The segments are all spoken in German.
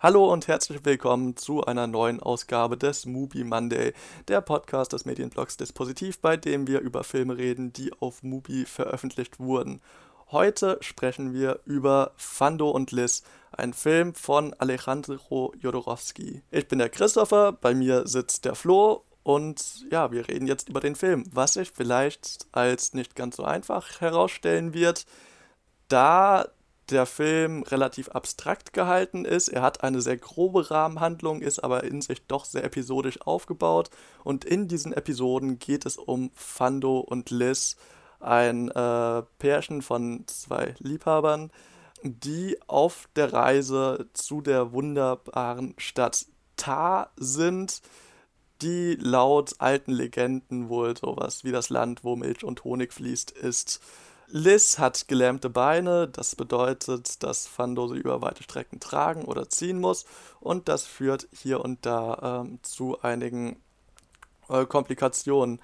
Hallo und herzlich willkommen zu einer neuen Ausgabe des Movie Monday, der Podcast des Medienblogs Dispositiv, bei dem wir über Filme reden, die auf Mubi veröffentlicht wurden. Heute sprechen wir über Fando und Liz, ein Film von Alejandro Jodorowsky. Ich bin der Christopher, bei mir sitzt der Flo und ja, wir reden jetzt über den Film, was sich vielleicht als nicht ganz so einfach herausstellen wird, da der Film relativ abstrakt gehalten ist. Er hat eine sehr grobe Rahmenhandlung, ist aber in sich doch sehr episodisch aufgebaut. Und in diesen Episoden geht es um Fando und Liz, ein äh, Pärchen von zwei Liebhabern, die auf der Reise zu der wunderbaren Stadt Ta sind, die laut alten Legenden wohl sowas wie das Land, wo Milch und Honig fließt, ist. Liz hat gelähmte Beine, das bedeutet, dass Fando sie über weite Strecken tragen oder ziehen muss und das führt hier und da ähm, zu einigen äh, Komplikationen.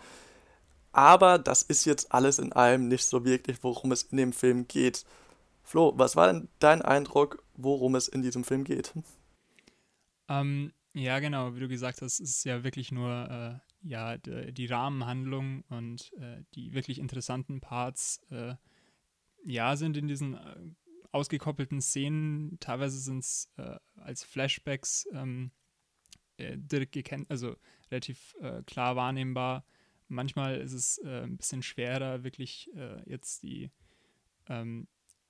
Aber das ist jetzt alles in allem nicht so wirklich, worum es in dem Film geht. Flo, was war denn dein Eindruck, worum es in diesem Film geht? Ähm, ja, genau, wie du gesagt hast, ist es ja wirklich nur äh, ja, die Rahmenhandlung und äh, die wirklich interessanten Parts, äh, ja, sind in diesen äh, ausgekoppelten Szenen, teilweise sind es äh, als Flashbacks ähm, äh, direkt gekennt, also relativ klar wahrnehmbar. Manchmal ist es ein bisschen schwerer, wirklich jetzt die, ähm,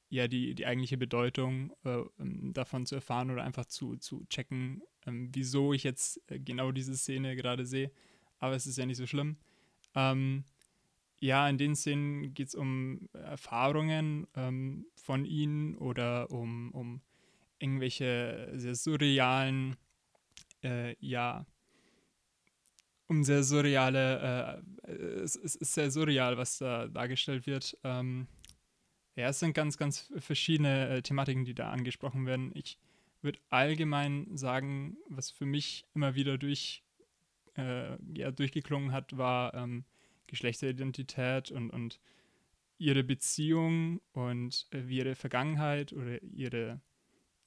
ja, die, die eigentliche Bedeutung ähm, davon zu erfahren oder einfach zu, zu checken, ähm, wieso ich jetzt genau diese Szene gerade sehe aber es ist ja nicht so schlimm. Ähm, ja, in den Szenen geht es um Erfahrungen ähm, von ihnen oder um, um irgendwelche sehr surrealen, äh, ja, um sehr surreale, äh, es, es, ist sehr surreal, was da dargestellt wird. Ähm, ja, es sind ganz, ganz verschiedene äh, Thematiken, die da angesprochen werden. Ich würde allgemein sagen, was für mich immer wieder durch äh, ja, durchgeklungen hat, war ähm, Geschlechteridentität und, und ihre Beziehung und äh, wie ihre Vergangenheit oder ihre,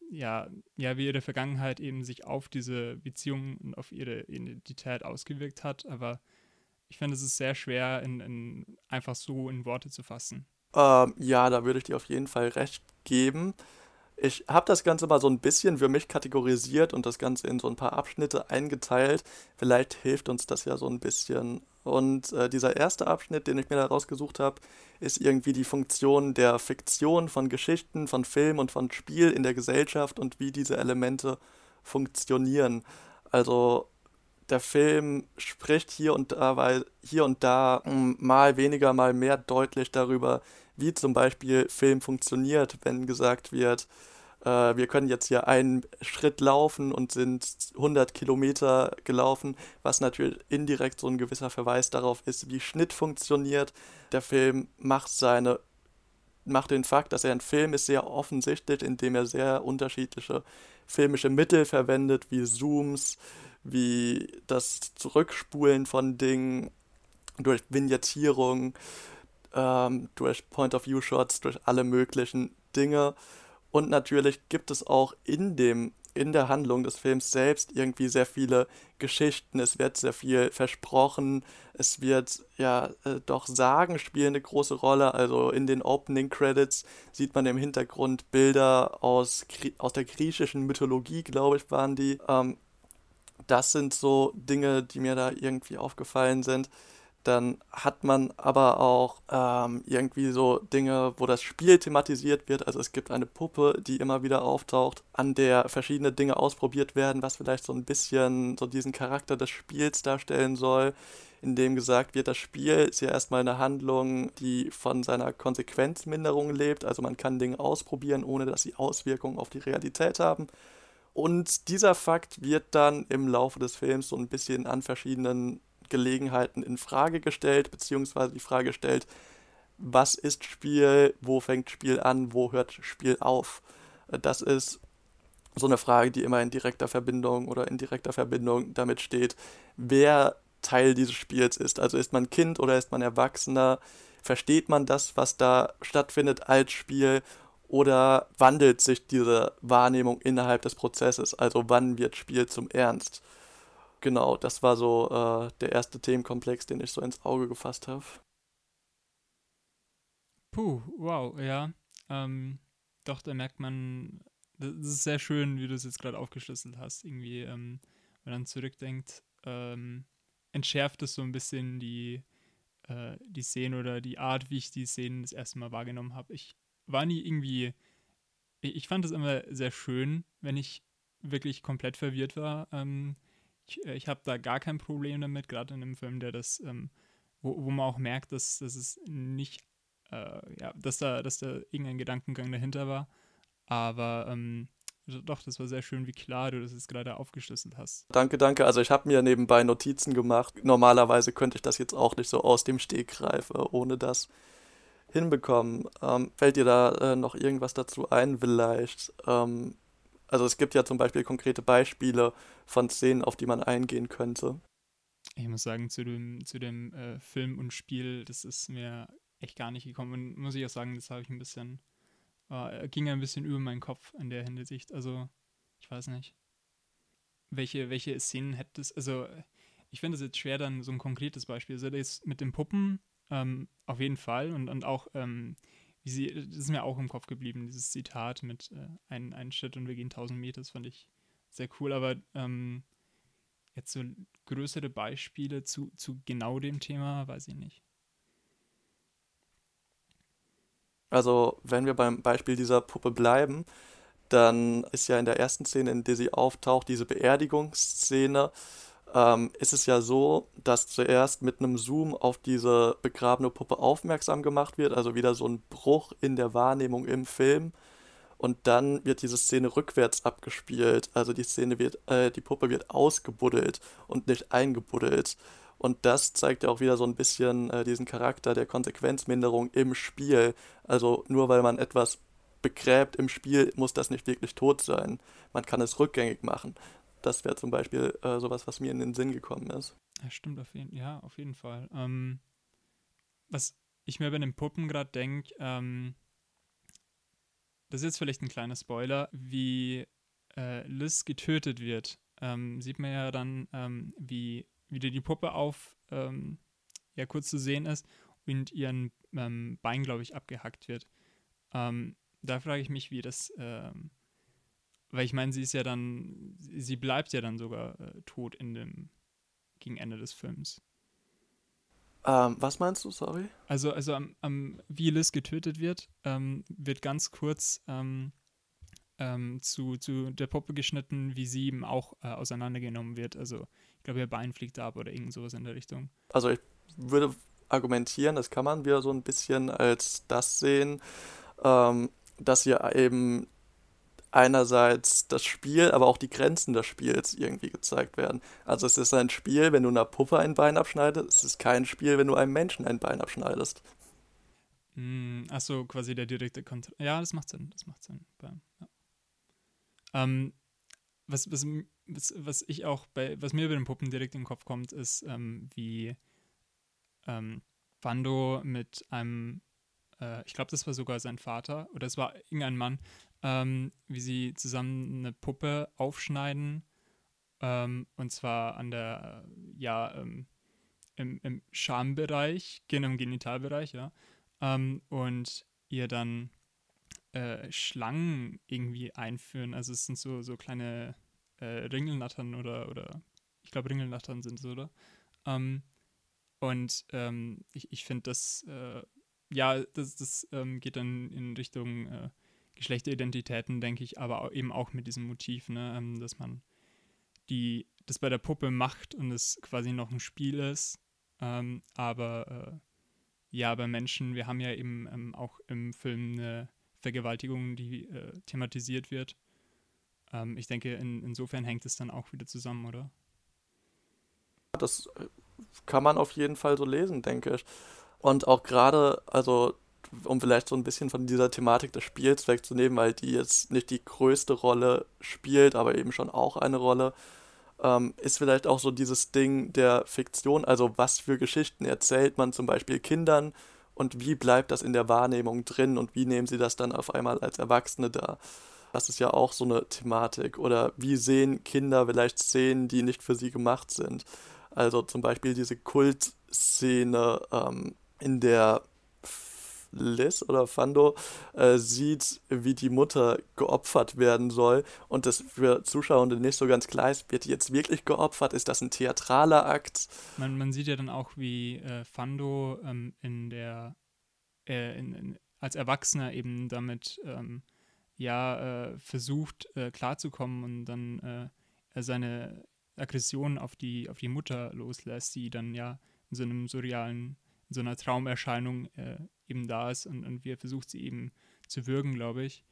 ja, ja, wie ihre Vergangenheit eben sich auf diese Beziehung und auf ihre Identität ausgewirkt hat. Aber ich finde, es ist sehr schwer, in, in, einfach so in Worte zu fassen. Ähm, ja, da würde ich dir auf jeden Fall recht geben. Ich habe das Ganze mal so ein bisschen für mich kategorisiert und das Ganze in so ein paar Abschnitte eingeteilt. Vielleicht hilft uns das ja so ein bisschen. Und äh, dieser erste Abschnitt, den ich mir da rausgesucht habe, ist irgendwie die Funktion der Fiktion von Geschichten, von Film und von Spiel in der Gesellschaft und wie diese Elemente funktionieren. Also der Film spricht hier und da, weil hier und da hm, mal weniger, mal mehr deutlich darüber, wie zum Beispiel Film funktioniert, wenn gesagt wird, äh, wir können jetzt hier einen Schritt laufen und sind 100 Kilometer gelaufen, was natürlich indirekt so ein gewisser Verweis darauf ist, wie Schnitt funktioniert. Der Film macht seine macht den Fakt, dass er ein Film ist, sehr offensichtlich, indem er sehr unterschiedliche filmische Mittel verwendet, wie Zooms, wie das Zurückspulen von Dingen durch Vignettierung, ähm, durch Point-of-View-Shots, durch alle möglichen Dinge. Und natürlich gibt es auch in dem in der Handlung des Films selbst irgendwie sehr viele Geschichten, es wird sehr viel versprochen, es wird ja äh, doch Sagen spielen eine große Rolle, also in den Opening Credits sieht man im Hintergrund Bilder aus, aus der griechischen Mythologie, glaube ich, waren die. Ähm, das sind so Dinge, die mir da irgendwie aufgefallen sind. Dann hat man aber auch ähm, irgendwie so Dinge, wo das Spiel thematisiert wird. Also es gibt eine Puppe, die immer wieder auftaucht, an der verschiedene Dinge ausprobiert werden, was vielleicht so ein bisschen so diesen Charakter des Spiels darstellen soll, in dem gesagt wird, das Spiel ist ja erstmal eine Handlung, die von seiner Konsequenzminderung lebt. Also man kann Dinge ausprobieren, ohne dass sie Auswirkungen auf die Realität haben. Und dieser Fakt wird dann im Laufe des Films so ein bisschen an verschiedenen Gelegenheiten in Frage gestellt, beziehungsweise die Frage stellt, was ist Spiel, wo fängt Spiel an, wo hört Spiel auf. Das ist so eine Frage, die immer in direkter Verbindung oder in direkter Verbindung damit steht, wer Teil dieses Spiels ist. Also ist man Kind oder ist man Erwachsener? Versteht man das, was da stattfindet als Spiel? Oder wandelt sich diese Wahrnehmung innerhalb des Prozesses? Also wann wird Spiel zum Ernst? Genau, das war so äh, der erste Themenkomplex, den ich so ins Auge gefasst habe. Puh, wow, ja. Ähm, doch, da merkt man, das ist sehr schön, wie du es jetzt gerade aufgeschlüsselt hast. Irgendwie, ähm, wenn man zurückdenkt, ähm, entschärft es so ein bisschen die, äh, die Szene oder die Art, wie ich die Szenen das erste Mal wahrgenommen habe. Ich war nie irgendwie, ich fand es immer sehr schön, wenn ich wirklich komplett verwirrt war. Ähm, ich, äh, ich habe da gar kein Problem damit, gerade in einem Film, der das, ähm, wo, wo man auch merkt, dass, dass es nicht, äh, ja, dass da, dass da irgendein Gedankengang dahinter war. Aber ähm, doch, das war sehr schön, wie klar du das jetzt gerade aufgeschlüsselt hast. Danke, danke. Also ich habe mir nebenbei Notizen gemacht. Normalerweise könnte ich das jetzt auch nicht so aus dem Stegreif äh, ohne das hinbekommen. Ähm, fällt dir da äh, noch irgendwas dazu ein vielleicht? Ähm, also es gibt ja zum Beispiel konkrete Beispiele von Szenen, auf die man eingehen könnte. Ich muss sagen, zu dem, zu dem äh, Film und Spiel, das ist mir echt gar nicht gekommen. Und muss ich auch sagen, das habe ich ein bisschen, äh, ging ein bisschen über meinen Kopf in der Hinsicht. Also, ich weiß nicht. Welche, welche Szenen hättest, also ich finde es jetzt schwer, dann so ein konkretes Beispiel. Also das mit den Puppen ähm, auf jeden Fall und, und auch ähm, wie sie, das ist mir auch im Kopf geblieben, dieses Zitat mit äh, ein, ein Schritt und wir gehen 1000 Meter, das fand ich sehr cool, aber ähm, jetzt so größere Beispiele zu, zu genau dem Thema, weiß ich nicht. Also, wenn wir beim Beispiel dieser Puppe bleiben, dann ist ja in der ersten Szene, in der sie auftaucht, diese Beerdigungsszene, ähm, ist es ja so, dass zuerst mit einem Zoom auf diese begrabene Puppe aufmerksam gemacht wird, also wieder so ein Bruch in der Wahrnehmung im Film. Und dann wird diese Szene rückwärts abgespielt. Also die Szene wird, äh, die Puppe wird ausgebuddelt und nicht eingebuddelt. Und das zeigt ja auch wieder so ein bisschen äh, diesen Charakter der Konsequenzminderung im Spiel. Also nur weil man etwas begräbt im Spiel, muss das nicht wirklich tot sein. Man kann es rückgängig machen. Das wäre zum Beispiel äh, sowas, was mir in den Sinn gekommen ist. Ja, stimmt, auf jeden, ja, auf jeden Fall. Ähm, was ich mir bei den Puppen gerade denke, ähm, das ist jetzt vielleicht ein kleiner Spoiler, wie äh, Liz getötet wird. Ähm, sieht man ja dann, ähm, wie wieder die Puppe auf, ähm, ja, kurz zu sehen ist und ihren ähm, Bein, glaube ich, abgehackt wird. Da frage ich mich, wie das ähm, weil ich meine, sie ist ja dann, sie bleibt ja dann sogar äh, tot in dem, gegen Ende des Films. Ähm, was meinst du, sorry? Also, also am, am, wie Liz getötet wird, ähm, wird ganz kurz ähm, ähm, zu, zu der Puppe geschnitten, wie sie eben auch äh, auseinandergenommen wird. Also ich glaube, ihr Bein fliegt ab oder irgend sowas in der Richtung. Also ich würde argumentieren, das kann man wieder so ein bisschen als das sehen, ähm, dass sie eben einerseits das Spiel, aber auch die Grenzen des Spiels irgendwie gezeigt werden. Also es ist ein Spiel, wenn du einer Puppe ein Bein abschneidest, es ist kein Spiel, wenn du einem Menschen ein Bein abschneidest. Mm, Achso, quasi der direkte Kontrast. Ja, das macht Sinn, das macht Sinn. Ja. Ähm, was, was, was, was ich auch bei, was mir bei den Puppen direkt in den Kopf kommt, ist, ähm, wie ähm, Wando mit einem, äh, ich glaube, das war sogar sein Vater, oder es war irgendein Mann, ähm, wie sie zusammen eine Puppe aufschneiden. Ähm, und zwar an der, ja, ähm, im, im Schambereich, im Genitalbereich, ja. Ähm, und ihr dann äh, Schlangen irgendwie einführen. Also es sind so, so kleine äh, Ringelnattern oder, oder ich glaube Ringelnattern sind es, oder? Ähm, und ähm, ich, ich finde das, äh, ja, das, das geht dann in Richtung äh, Geschlechteridentitäten, denke ich, aber eben auch mit diesem Motiv, ne, ähm, dass man die, das bei der Puppe macht und es quasi noch ein Spiel ist. Ähm, aber äh, ja, bei Menschen, wir haben ja eben ähm, auch im Film eine Vergewaltigung, die äh, thematisiert wird. Ähm, ich denke, in, insofern hängt es dann auch wieder zusammen, oder? Das äh, kann man auf jeden Fall so lesen, denke ich. Und auch gerade, also um vielleicht so ein bisschen von dieser Thematik des Spiels wegzunehmen, weil die jetzt nicht die größte Rolle spielt, aber eben schon auch eine Rolle, ähm, ist vielleicht auch so dieses Ding der Fiktion, also was für Geschichten erzählt man zum Beispiel Kindern und wie bleibt das in der Wahrnehmung drin und wie nehmen sie das dann auf einmal als Erwachsene da? Das ist ja auch so eine Thematik. Oder wie sehen Kinder vielleicht Szenen, die nicht für sie gemacht sind? Also zum Beispiel diese Kultszene, ähm, in der Liz oder Fando äh, sieht, wie die Mutter geopfert werden soll und das für Zuschauende nicht so ganz klar ist, wird die jetzt wirklich geopfert? Ist das ein theatraler Akt? Man, man sieht ja dann auch, wie äh, Fando ähm, in der äh, in, in, als Erwachsener eben damit ähm, ja äh, versucht äh, klarzukommen und dann äh, seine Aggression auf die auf die Mutter loslässt, die dann ja in so einem surrealen in so einer Traumerscheinung äh, eben da ist und, und wie er versucht, sie eben zu würgen, glaube ich.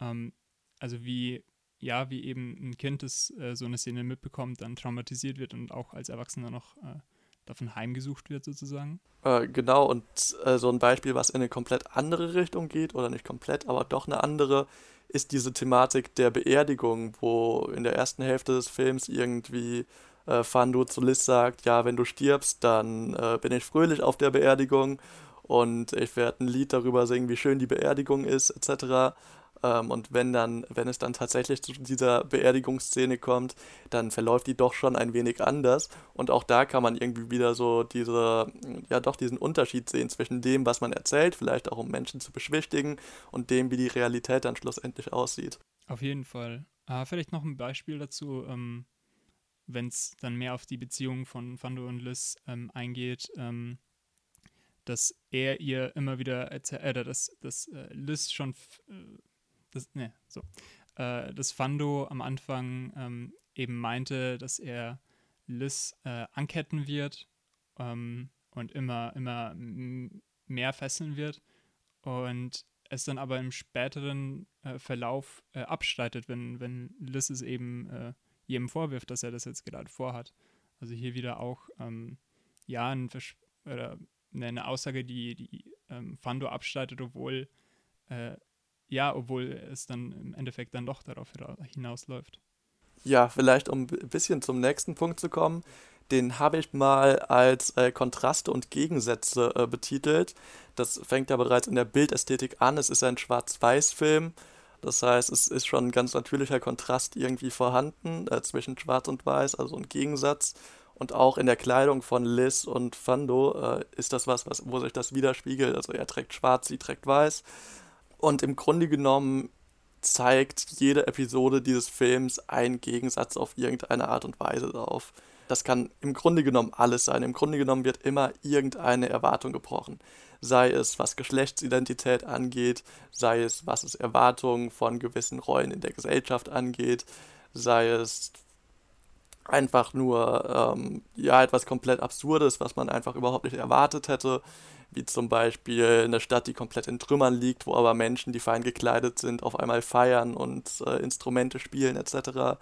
Ähm, also wie, ja, wie eben ein Kind, das äh, so eine Szene mitbekommt, dann traumatisiert wird und auch als Erwachsener noch äh, davon heimgesucht wird, sozusagen. Äh, genau, und äh, so ein Beispiel, was in eine komplett andere Richtung geht, oder nicht komplett, aber doch eine andere, ist diese Thematik der Beerdigung, wo in der ersten Hälfte des Films irgendwie äh, Fando zu Liz sagt, ja, wenn du stirbst, dann äh, bin ich fröhlich auf der Beerdigung und ich werde ein Lied darüber singen, wie schön die Beerdigung ist, etc. Ähm, und wenn dann, wenn es dann tatsächlich zu dieser Beerdigungsszene kommt, dann verläuft die doch schon ein wenig anders. Und auch da kann man irgendwie wieder so diese, ja doch diesen Unterschied sehen zwischen dem, was man erzählt, vielleicht auch um Menschen zu beschwichtigen, und dem, wie die Realität dann schlussendlich aussieht. Auf jeden Fall. Ah, vielleicht noch ein Beispiel dazu. Ähm wenn es dann mehr auf die Beziehung von Fando und Liz ähm, eingeht, ähm, dass er ihr immer wieder erzählt, äh, dass, dass äh, Liz schon, äh, das, ne, so, äh, dass Fando am Anfang ähm, eben meinte, dass er Liz äh, anketten wird ähm, und immer, immer mehr fesseln wird und es dann aber im späteren äh, Verlauf abstreitet, wenn, wenn Liz es eben jedem vorwirft, dass er das jetzt gerade vorhat. Also hier wieder auch ähm, ja ein oder eine Aussage, die, die ähm, Fando abstreitet, obwohl äh, ja, obwohl es dann im Endeffekt dann doch darauf hinausläuft. Ja, vielleicht um ein bisschen zum nächsten Punkt zu kommen, den habe ich mal als äh, Kontraste und Gegensätze äh, betitelt. Das fängt ja bereits in der Bildästhetik an. Es ist ein Schwarz-Weiß-Film das heißt, es ist schon ein ganz natürlicher Kontrast irgendwie vorhanden äh, zwischen Schwarz und Weiß, also ein Gegensatz. Und auch in der Kleidung von Liz und Fando äh, ist das was, was, wo sich das widerspiegelt. Also er trägt schwarz, sie trägt weiß. Und im Grunde genommen zeigt jede Episode dieses Films einen Gegensatz auf irgendeine Art und Weise auf. Das kann im Grunde genommen alles sein. Im Grunde genommen wird immer irgendeine Erwartung gebrochen sei es was Geschlechtsidentität angeht, sei es was es Erwartungen von gewissen Rollen in der Gesellschaft angeht, sei es einfach nur ähm, ja etwas komplett Absurdes, was man einfach überhaupt nicht erwartet hätte, wie zum Beispiel eine Stadt, die komplett in Trümmern liegt, wo aber Menschen, die fein gekleidet sind, auf einmal feiern und äh, Instrumente spielen etc.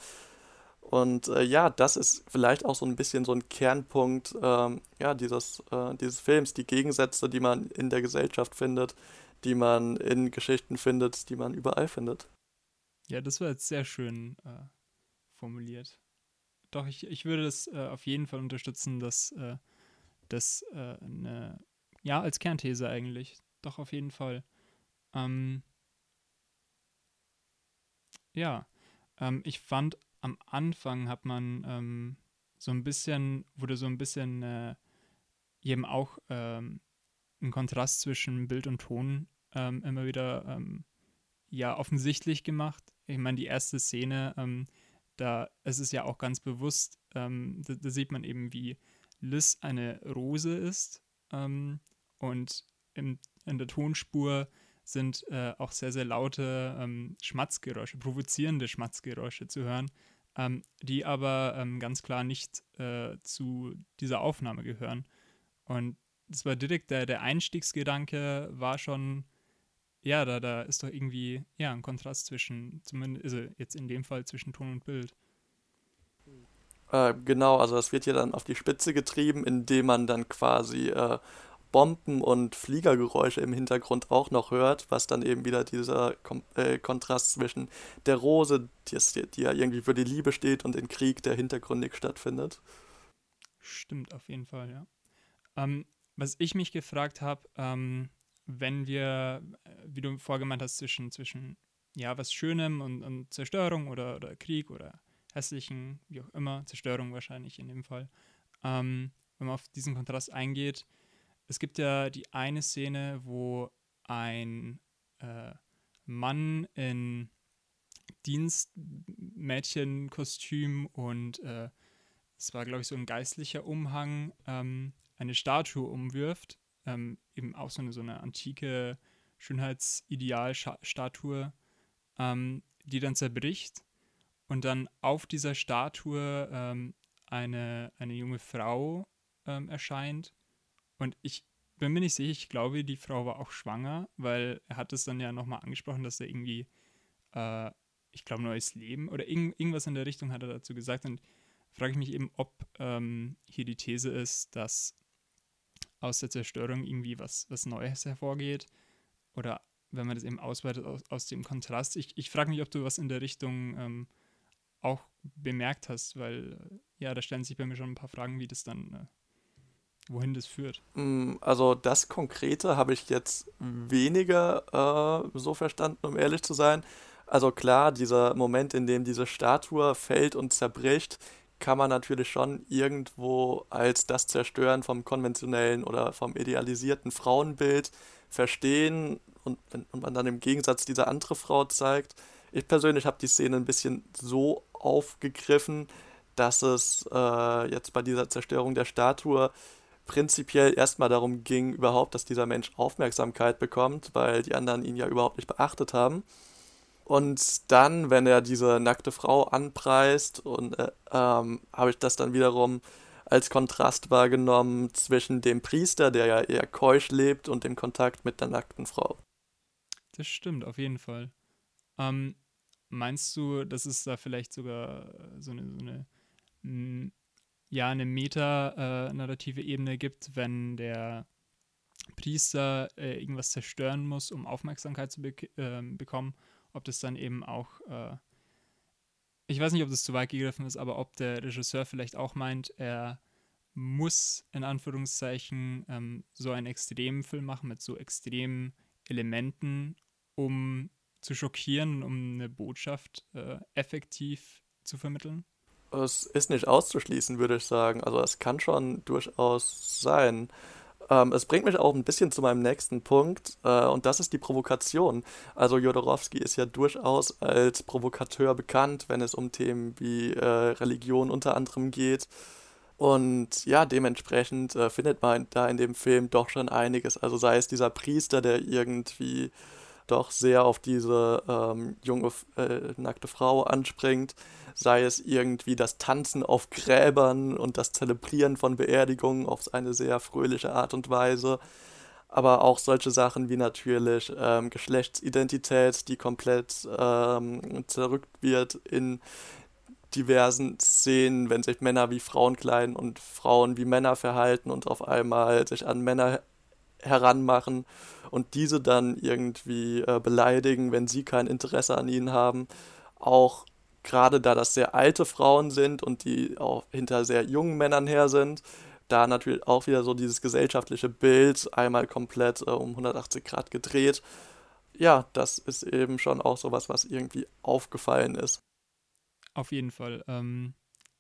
Und äh, ja, das ist vielleicht auch so ein bisschen so ein Kernpunkt ähm, ja, dieses, äh, dieses Films, die Gegensätze, die man in der Gesellschaft findet, die man in Geschichten findet, die man überall findet. Ja, das war jetzt sehr schön äh, formuliert. Doch, ich, ich würde das äh, auf jeden Fall unterstützen, dass äh, das äh, eine, ja, als Kernthese eigentlich. Doch, auf jeden Fall. Ähm, ja, ähm, ich fand am Anfang hat man ähm, so ein bisschen, wurde so ein bisschen äh, eben auch ähm, ein Kontrast zwischen Bild und Ton ähm, immer wieder ähm, ja offensichtlich gemacht. Ich meine, die erste Szene, ähm, da es ist ja auch ganz bewusst, ähm, da, da, sieht man eben, wie Liz eine Rose ist und im, in der Tonspur sind äh, auch sehr, sehr laute ähm, Schmatzgeräusche, provozierende Schmatzgeräusche zu hören, ähm, die aber ähm, ganz klar nicht äh, zu dieser Aufnahme gehören. Und das war direkt der, der Einstiegsgedanke, war schon, ja, da, da ist doch irgendwie ja, ein Kontrast zwischen, zumindest also jetzt in dem Fall zwischen Ton und Bild. Äh, genau, also das wird ja dann auf die Spitze getrieben, indem man dann quasi äh, Bomben und Fliegergeräusche im Hintergrund auch noch hört, was dann eben wieder dieser Kom äh, Kontrast zwischen der Rose, die, die, ja irgendwie für die Liebe steht, und dem Krieg, der hintergründig stattfindet. Stimmt, auf jeden Fall, ja. Ähm, was ich mich gefragt habe, ähm, wenn wir, äh, wie du vorgemeint hast, zwischen, zwischen ja, was Schönem und, und Zerstörung oder, oder Krieg oder hässlichen, wie auch immer, Zerstörung wahrscheinlich in dem Fall, ähm, wenn man auf diesen Kontrast eingeht. Es gibt ja die eine Szene, wo ein äh, Mann in Dienstmädchenkostüm und äh, es war, glaube ich, so ein geistlicher Umhang, ähm, eine Statue umwirft. Ähm, eben auch so eine, so eine antike Schönheitsidealstatue, ähm, die dann zerbricht und dann auf dieser Statue ähm, eine, eine junge Frau ähm, erscheint. Und ich bin mir nicht sicher, ich glaube, die Frau war auch schwanger, weil er hat es dann ja nochmal angesprochen, dass er irgendwie, äh, ich glaube, neues Leben oder irg irgendwas in der Richtung hat er dazu gesagt. Und frage ich mich eben, ob ähm, hier die These ist, dass aus der Zerstörung irgendwie was, was Neues hervorgeht oder wenn man das eben ausweitet aus, aus dem Kontrast. Ich, ich frage mich, ob du was in der Richtung ähm, auch bemerkt hast, weil äh, ja, da stellen sich bei mir schon ein paar Fragen, wie das dann, äh, wohin das führt. Mm, also das Konkrete habe ich jetzt weniger äh, so verstanden, um ehrlich zu sein. Also klar, dieser Moment, in dem diese Statue fällt und zerbricht, kann man natürlich schon irgendwo als das Zerstören vom konventionellen oder vom idealisierten Frauenbild verstehen und, und man dann im Gegensatz diese andere Frau zeigt. Ich persönlich habe die Szene ein bisschen so aufgegriffen, dass es äh, jetzt bei dieser Zerstörung der Statue prinzipiell erstmal darum ging, überhaupt, dass dieser Mensch Aufmerksamkeit bekommt, weil die anderen ihn ja überhaupt nicht beachtet haben. Und dann, wenn er diese nackte Frau anpreist, und äh, ähm, habe ich das dann wiederum als Kontrast wahrgenommen zwischen dem Priester, der ja eher keusch lebt, und dem Kontakt mit der nackten Frau. Das stimmt, auf jeden Fall. Ähm, meinst du, dass es da vielleicht sogar so eine, so eine hm, ja, eine meta-narrative äh, Ebene gibt, wenn der Priester äh, irgendwas zerstören muss, um Aufmerksamkeit zu be äh, bekommen ob das dann eben auch, äh, ich weiß nicht, ob das zu weit gegriffen ist, aber ob der Regisseur vielleicht auch meint, er muss in Anführungszeichen ähm, so einen extremen Film machen mit so extremen Elementen, um zu schockieren, um eine Botschaft äh, effektiv zu vermitteln? Es ist nicht auszuschließen, würde ich sagen. Also es kann schon durchaus sein. Ähm, es bringt mich auch ein bisschen zu meinem nächsten Punkt äh, und das ist die Provokation. Also Jodorowsky ist ja durchaus als Provokateur bekannt, wenn es um Themen wie äh, Religion unter anderem geht. Und ja, dementsprechend äh, findet man da in dem Film doch schon einiges. Also sei es dieser Priester, der irgendwie doch sehr auf diese ähm, junge, äh, nackte Frau anspringt, sei es irgendwie das Tanzen auf Gräbern und das Zelebrieren von Beerdigungen auf eine sehr fröhliche Art und Weise, aber auch solche Sachen wie natürlich ähm, Geschlechtsidentität, die komplett ähm, zerrückt wird in diversen Szenen, wenn sich Männer wie Frauen kleiden und Frauen wie Männer verhalten und auf einmal sich an Männer heranmachen und diese dann irgendwie äh, beleidigen, wenn sie kein Interesse an ihnen haben. Auch gerade da das sehr alte Frauen sind und die auch hinter sehr jungen Männern her sind, da natürlich auch wieder so dieses gesellschaftliche Bild einmal komplett äh, um 180 Grad gedreht. Ja, das ist eben schon auch sowas, was irgendwie aufgefallen ist. Auf jeden Fall. Ähm,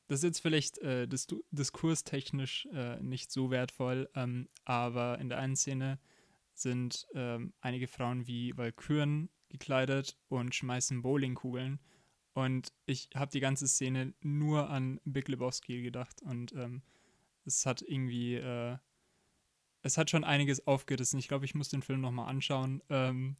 das ist jetzt vielleicht äh, dis diskurstechnisch äh, nicht so wertvoll, ähm, aber in der einen Szene sind ähm, einige Frauen wie Walküren gekleidet und schmeißen Bowlingkugeln. Und ich habe die ganze Szene nur an Big Lebowski gedacht und ähm, es hat irgendwie, äh, es hat schon einiges aufgerissen. Ich glaube, ich muss den Film nochmal anschauen. Ähm,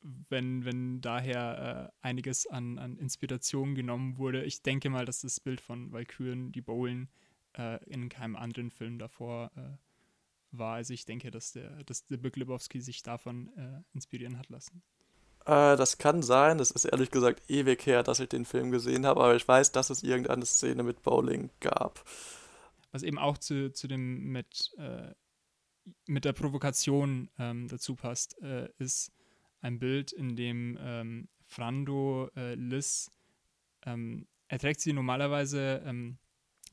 wenn, wenn daher äh, einiges an, an Inspiration genommen wurde. Ich denke mal, dass das Bild von Valkyren, die Bowlen, äh, in keinem anderen Film davor äh, war. Also ich denke, dass der, dass der Big Lebowski sich davon äh, inspirieren hat lassen. Äh, das kann sein. Das ist ehrlich gesagt ewig her, dass ich den Film gesehen habe, aber ich weiß, dass es irgendeine Szene mit Bowling gab. Was eben auch zu, zu dem mit, äh, mit der Provokation ähm, dazu passt, ist, ein Bild, in dem ähm, Frando äh, Liz, ähm, er trägt sie normalerweise ähm,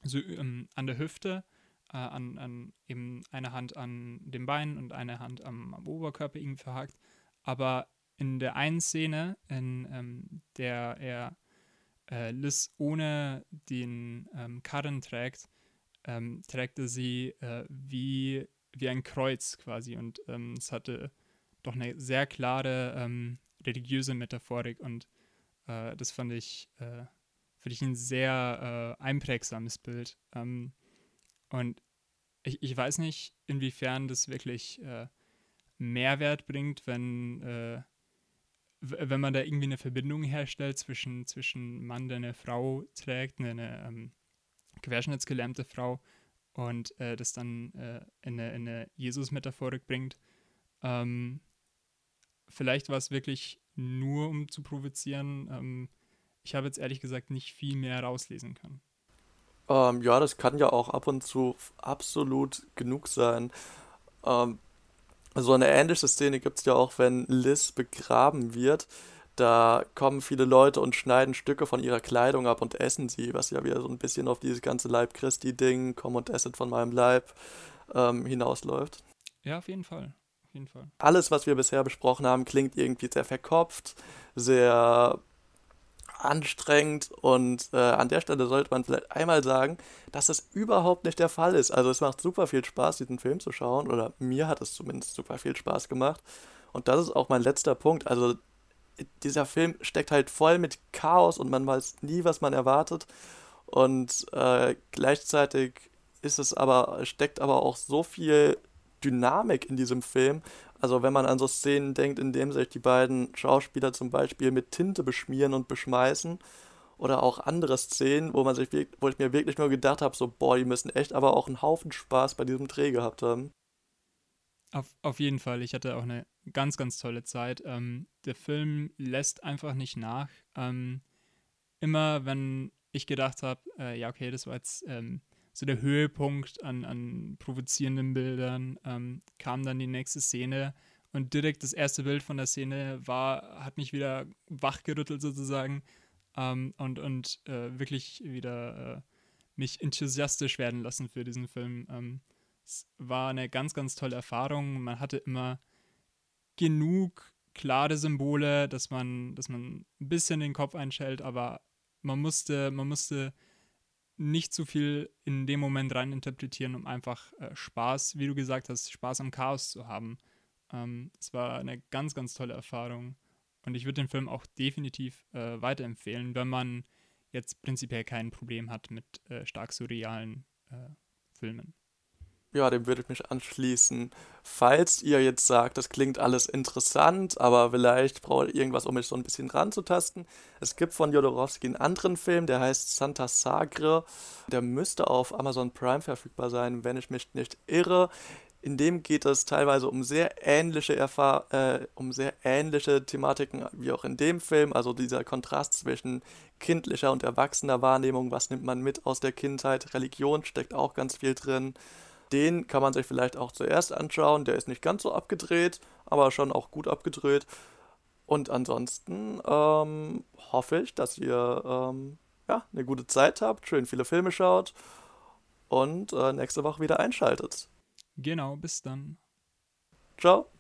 so ähm, an der Hüfte, äh, an, an eben eine Hand an dem Bein und eine Hand am, am Oberkörper irgendwie verhakt. Aber in der einen Szene, in ähm, der er äh, Liz ohne den ähm, Karren trägt, trägt er sie äh, wie, wie ein Kreuz quasi. Und es hatte doch eine sehr klare ähm, religiöse Metaphorik und äh, das fand ich, äh, fand ich ein sehr äh, einprägsames Bild. Ähm, und ich, ich weiß nicht, inwiefern das wirklich äh, Mehrwert bringt, wenn, äh, wenn man da irgendwie eine Verbindung herstellt zwischen, zwischen Mann, der eine Frau trägt, eine, eine ähm, querschnittsgelähmte Frau und äh, das dann in eine, in eine Jesus-Metaphorik bringt. Ähm, vielleicht war es wirklich nur, um zu provozieren. Ähm, ich habe jetzt ehrlich gesagt nicht viel mehr rauslesen können. Ähm, ja, das kann ja auch ab und zu absolut genug sein. Ähm, so eine ähnliche Szene gibt es ja auch, wenn Liz begraben wird. Da kommen viele Leute und schneiden Stücke von ihrer Kleidung ab und essen sie, was ja wieder so ein bisschen auf dieses ganze Leib Christi-Ding, komm und esset von meinem Leib, ähm, hinausläuft. Ja, auf jeden Fall. Jeden Fall. Alles, was wir bisher besprochen haben, klingt irgendwie sehr verkopft, sehr anstrengend und äh, an der Stelle sollte man vielleicht einmal sagen, dass das überhaupt nicht der Fall ist. Also es macht super viel Spaß, diesen Film zu schauen oder mir hat es zumindest super viel Spaß gemacht. Und das ist auch mein letzter Punkt. Also dieser Film steckt halt voll mit Chaos und man weiß nie, was man erwartet. Und äh, gleichzeitig ist es aber, steckt aber auch so viel Dynamik in diesem Film. Also wenn man an so Szenen denkt, in denen sich die beiden Schauspieler zum Beispiel mit Tinte beschmieren und beschmeißen. Oder auch andere Szenen, wo man sich, wo ich mir wirklich nur gedacht habe, so, boah, die müssen echt aber auch einen Haufen Spaß bei diesem Dreh gehabt haben. Auf, auf jeden Fall, ich hatte auch eine ganz, ganz tolle Zeit. Ähm, der Film lässt einfach nicht nach. Ähm, immer wenn ich gedacht habe, äh, ja, okay, das war jetzt ähm, so der Höhepunkt an, an provozierenden Bildern, ähm, kam dann die nächste Szene und direkt das erste Bild von der Szene war, hat mich wieder wachgerüttelt sozusagen ähm, und, und äh, wirklich wieder äh, mich enthusiastisch werden lassen für diesen Film. Ähm, es war eine ganz, ganz tolle Erfahrung. Man hatte immer genug klare Symbole, dass man, dass man ein bisschen den Kopf einschält, aber man musste, man musste nicht zu viel in dem Moment rein interpretieren, um einfach äh, Spaß, wie du gesagt hast, Spaß am Chaos zu haben. Ähm, es war eine ganz, ganz tolle Erfahrung. Und ich würde den Film auch definitiv äh, weiterempfehlen, wenn man jetzt prinzipiell kein Problem hat mit äh, stark surrealen äh, Filmen. Ja, dem würde ich mich anschließen. Falls ihr jetzt sagt, das klingt alles interessant, aber vielleicht braucht ihr irgendwas, um mich so ein bisschen ranzutasten. Es gibt von Jodorowsky einen anderen Film, der heißt Santa Sagre. Der müsste auf Amazon Prime verfügbar sein, wenn ich mich nicht irre. In dem geht es teilweise um sehr ähnliche Erfahr äh, um sehr ähnliche Thematiken wie auch in dem Film. Also dieser Kontrast zwischen kindlicher und erwachsener Wahrnehmung. Was nimmt man mit aus der Kindheit? Religion steckt auch ganz viel drin den kann man sich vielleicht auch zuerst anschauen. Der ist nicht ganz so abgedreht, aber schon auch gut abgedreht. Und ansonsten ähm, hoffe ich, dass ihr ähm, ja, eine gute Zeit habt, schön viele Filme schaut und äh, nächste Woche wieder einschaltet. Genau, bis dann. Ciao.